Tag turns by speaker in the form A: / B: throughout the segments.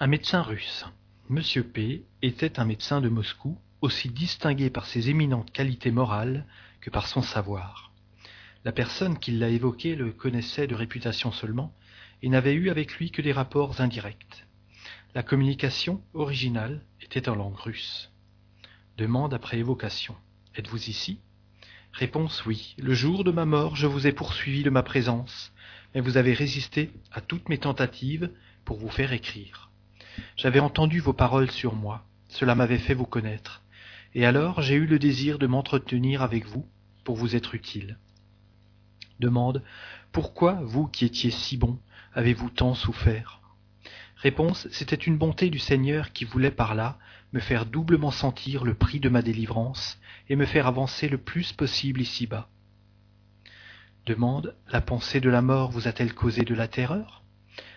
A: Un médecin russe. Monsieur P. était un médecin de Moscou, aussi distingué par ses éminentes qualités morales que par son savoir. La personne qui l'a évoqué le connaissait de réputation seulement, et n'avait eu avec lui que des rapports indirects. La communication originale était en langue russe. Demande après évocation. Êtes-vous ici? Réponse oui. Le jour de ma mort, je vous ai poursuivi de ma présence, mais vous avez résisté à toutes mes tentatives pour vous faire écrire. J'avais entendu vos paroles sur moi, cela m'avait fait vous connaître, et alors j'ai eu le désir de m'entretenir avec vous pour vous être utile. Demande Pourquoi, vous qui étiez si bon, avez-vous tant souffert? Réponse C'était une bonté du Seigneur qui voulait par là me faire doublement sentir le prix de ma délivrance et me faire avancer le plus possible ici-bas. Demande La pensée de la mort vous a-t-elle causé de la terreur?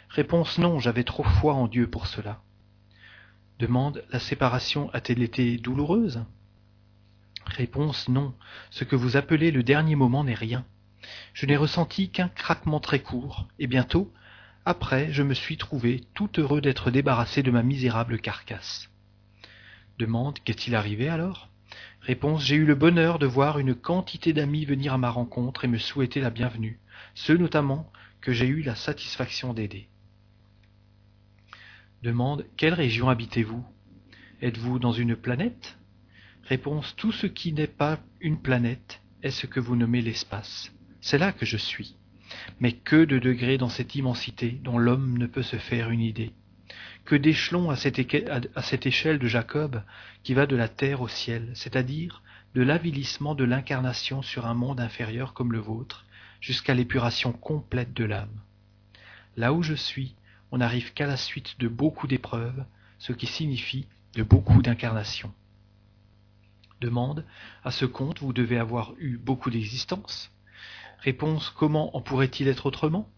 A: Réponse non, j'avais trop foi en Dieu pour cela. Demande La séparation a-t-elle été douloureuse? Réponse non, ce que vous appelez le dernier moment n'est rien. Je n'ai ressenti qu'un craquement très court, et bientôt, après, je me suis trouvé tout heureux d'être débarrassé de ma misérable carcasse. Demande Qu'est-il arrivé alors? Réponse J'ai eu le bonheur de voir une quantité d'amis venir à ma rencontre et me souhaiter la bienvenue, ceux notamment que j'ai eu la satisfaction d'aider. Demande Quelle région habitez-vous? Êtes-vous dans une planète? Réponse Tout ce qui n'est pas une planète est ce que vous nommez l'espace. C'est là que je suis. Mais que de degrés dans cette immensité dont l'homme ne peut se faire une idée. Que d'échelons à à cette échelle de Jacob qui va de la terre au ciel, c'est-à-dire de l'avilissement de l'incarnation sur un monde inférieur comme le vôtre, jusqu'à l'épuration complète de l'âme. Là où je suis, on n'arrive qu'à la suite de beaucoup d'épreuves, ce qui signifie de beaucoup d'incarnations. Demande, à ce compte, vous devez avoir eu beaucoup d'existences. Réponse, comment en pourrait-il être autrement?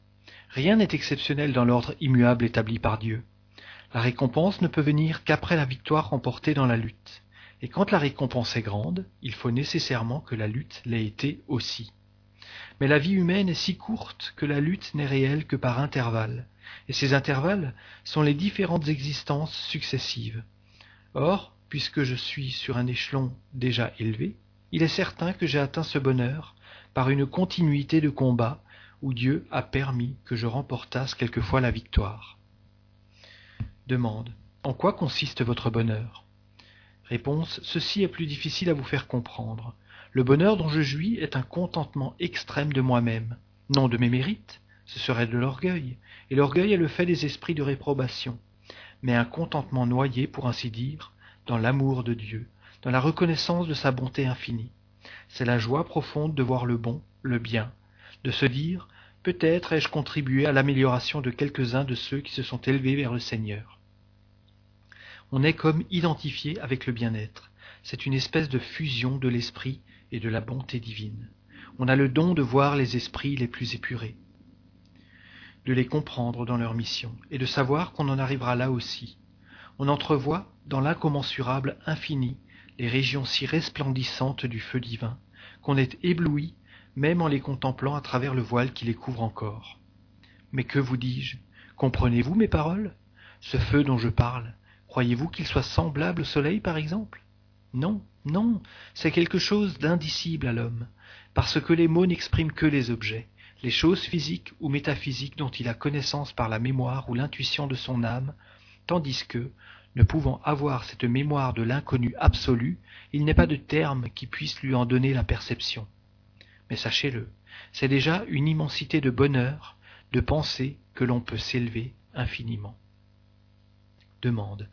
A: Rien n'est exceptionnel dans l'ordre immuable établi par Dieu. La récompense ne peut venir qu'après la victoire remportée dans la lutte. Et quand la récompense est grande, il faut nécessairement que la lutte l'ait été aussi. Mais la vie humaine est si courte que la lutte n'est réelle que par intervalles, et ces intervalles sont les différentes existences successives. Or, puisque je suis sur un échelon déjà élevé, il est certain que j'ai atteint ce bonheur par une continuité de combats où Dieu a permis que je remportasse quelquefois la victoire. Demande. En quoi consiste votre bonheur? Réponse. Ceci est plus difficile à vous faire comprendre. Le bonheur dont je jouis est un contentement extrême de moi-même, non de mes mérites, ce serait de l'orgueil, et l'orgueil est le fait des esprits de réprobation, mais un contentement noyé, pour ainsi dire, dans l'amour de Dieu, dans la reconnaissance de sa bonté infinie. C'est la joie profonde de voir le bon, le bien, de se dire peut-être ai-je contribué à l'amélioration de quelques-uns de ceux qui se sont élevés vers le Seigneur. On est comme identifié avec le bien-être. C'est une espèce de fusion de l'esprit et de la bonté divine. On a le don de voir les esprits les plus épurés, de les comprendre dans leur mission, et de savoir qu'on en arrivera là aussi. On entrevoit dans l'incommensurable infini les régions si resplendissantes du feu divin, qu'on est ébloui même en les contemplant à travers le voile qui les couvre encore. Mais que vous dis-je? Comprenez-vous mes paroles? Ce feu dont je parle, croyez-vous qu'il soit semblable au soleil, par exemple? Non, non, c'est quelque chose d'indicible à l'homme, parce que les mots n'expriment que les objets, les choses physiques ou métaphysiques dont il a connaissance par la mémoire ou l'intuition de son âme, tandis que, ne pouvant avoir cette mémoire de l'inconnu absolu, il n'est pas de terme qui puisse lui en donner la perception. Mais sachez-le, c'est déjà une immensité de bonheur de penser que l'on peut s'élever infiniment. Demande.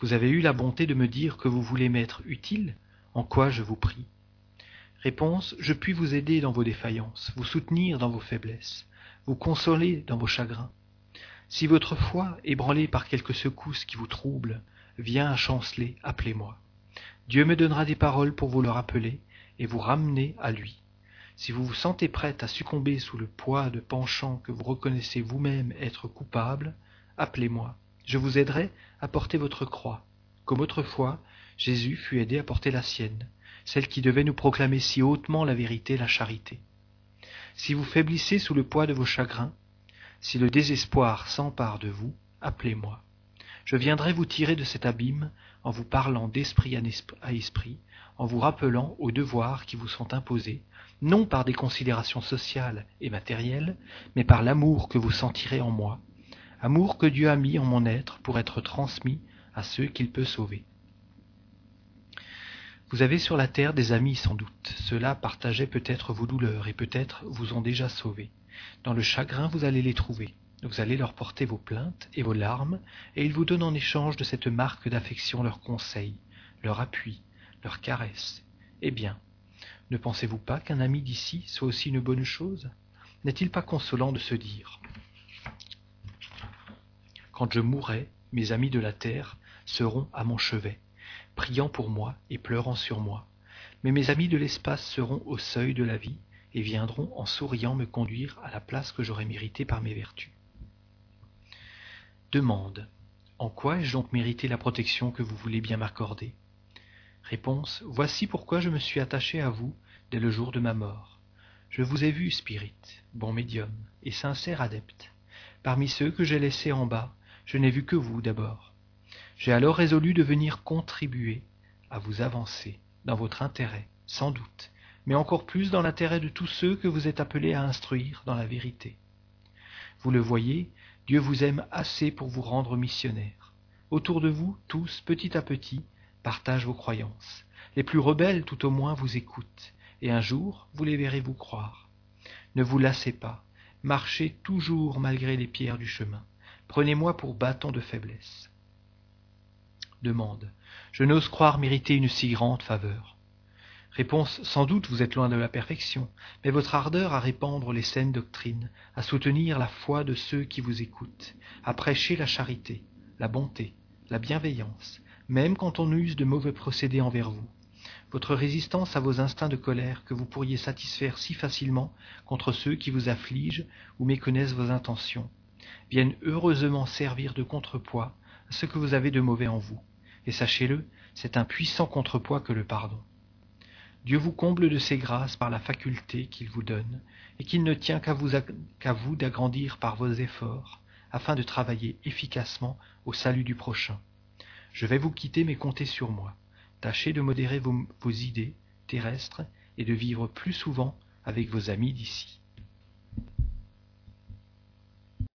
A: Vous avez eu la bonté de me dire que vous voulez m'être utile? En quoi je vous prie? Réponse. Je puis vous aider dans vos défaillances, vous soutenir dans vos faiblesses, vous consoler dans vos chagrins. Si votre foi, ébranlée par quelque secousse qui vous trouble, vient à chanceler, appelez-moi. Dieu me donnera des paroles pour vous le rappeler et vous ramener à lui. Si vous vous sentez prête à succomber sous le poids de penchants que vous reconnaissez vous-même être coupable, appelez-moi. Je vous aiderai à porter votre croix, comme autrefois Jésus fut aidé à porter la sienne, celle qui devait nous proclamer si hautement la vérité la charité. Si vous faiblissez sous le poids de vos chagrins, si le désespoir s'empare de vous, appelez-moi. Je viendrai vous tirer de cet abîme en vous parlant d'esprit à esprit, en vous rappelant aux devoirs qui vous sont imposés, non par des considérations sociales et matérielles, mais par l'amour que vous sentirez en moi, amour que Dieu a mis en mon être pour être transmis à ceux qu'il peut sauver. Vous avez sur la terre des amis sans doute, ceux-là partageaient peut-être vos douleurs et peut-être vous ont déjà sauvé. Dans le chagrin vous allez les trouver. Vous allez leur porter vos plaintes et vos larmes, et ils vous donnent en échange de cette marque d'affection leurs conseils, leur appui, leurs caresses. Eh bien, ne pensez-vous pas qu'un ami d'ici soit aussi une bonne chose? N'est-il pas consolant de se dire Quand je mourrai, mes amis de la terre seront à mon chevet, priant pour moi et pleurant sur moi. Mais mes amis de l'espace seront au seuil de la vie et viendront en souriant me conduire à la place que j'aurai méritée par mes vertus. Demande. En quoi ai-je donc mérité la protection que vous voulez bien m'accorder? Réponse. Voici pourquoi je me suis attaché à vous dès le jour de ma mort. Je vous ai vu, spirit, bon médium et sincère adepte. Parmi ceux que j'ai laissés en bas, je n'ai vu que vous d'abord. J'ai alors résolu de venir contribuer à vous avancer dans votre intérêt, sans doute, mais encore plus dans l'intérêt de tous ceux que vous êtes appelés à instruire dans la vérité. Vous le voyez, Dieu vous aime assez pour vous rendre missionnaire. Autour de vous, tous, petit à petit, partagent vos croyances. Les plus rebelles, tout au moins, vous écoutent, et un jour, vous les verrez vous croire. Ne vous lassez pas, marchez toujours malgré les pierres du chemin. Prenez-moi pour bâton de faiblesse. Demande. Je n'ose croire mériter une si grande faveur. Réponse Sans doute vous êtes loin de la perfection, mais votre ardeur à répandre les saines doctrines, à soutenir la foi de ceux qui vous écoutent, à prêcher la charité, la bonté, la bienveillance, même quand on use de mauvais procédés envers vous. Votre résistance à vos instincts de colère que vous pourriez satisfaire si facilement contre ceux qui vous affligent ou méconnaissent vos intentions, viennent heureusement servir de contrepoids à ce que vous avez de mauvais en vous. Et sachez-le, c'est un puissant contrepoids que le pardon. Dieu vous comble de ses grâces par la faculté qu'il vous donne, et qu'il ne tient qu'à vous, d'agrandir par vos efforts, afin de travailler efficacement au salut du prochain. Je vais vous quitter, mais comptez sur moi. Tâchez de modérer vos idées terrestres et de vivre plus souvent avec vos amis d'ici.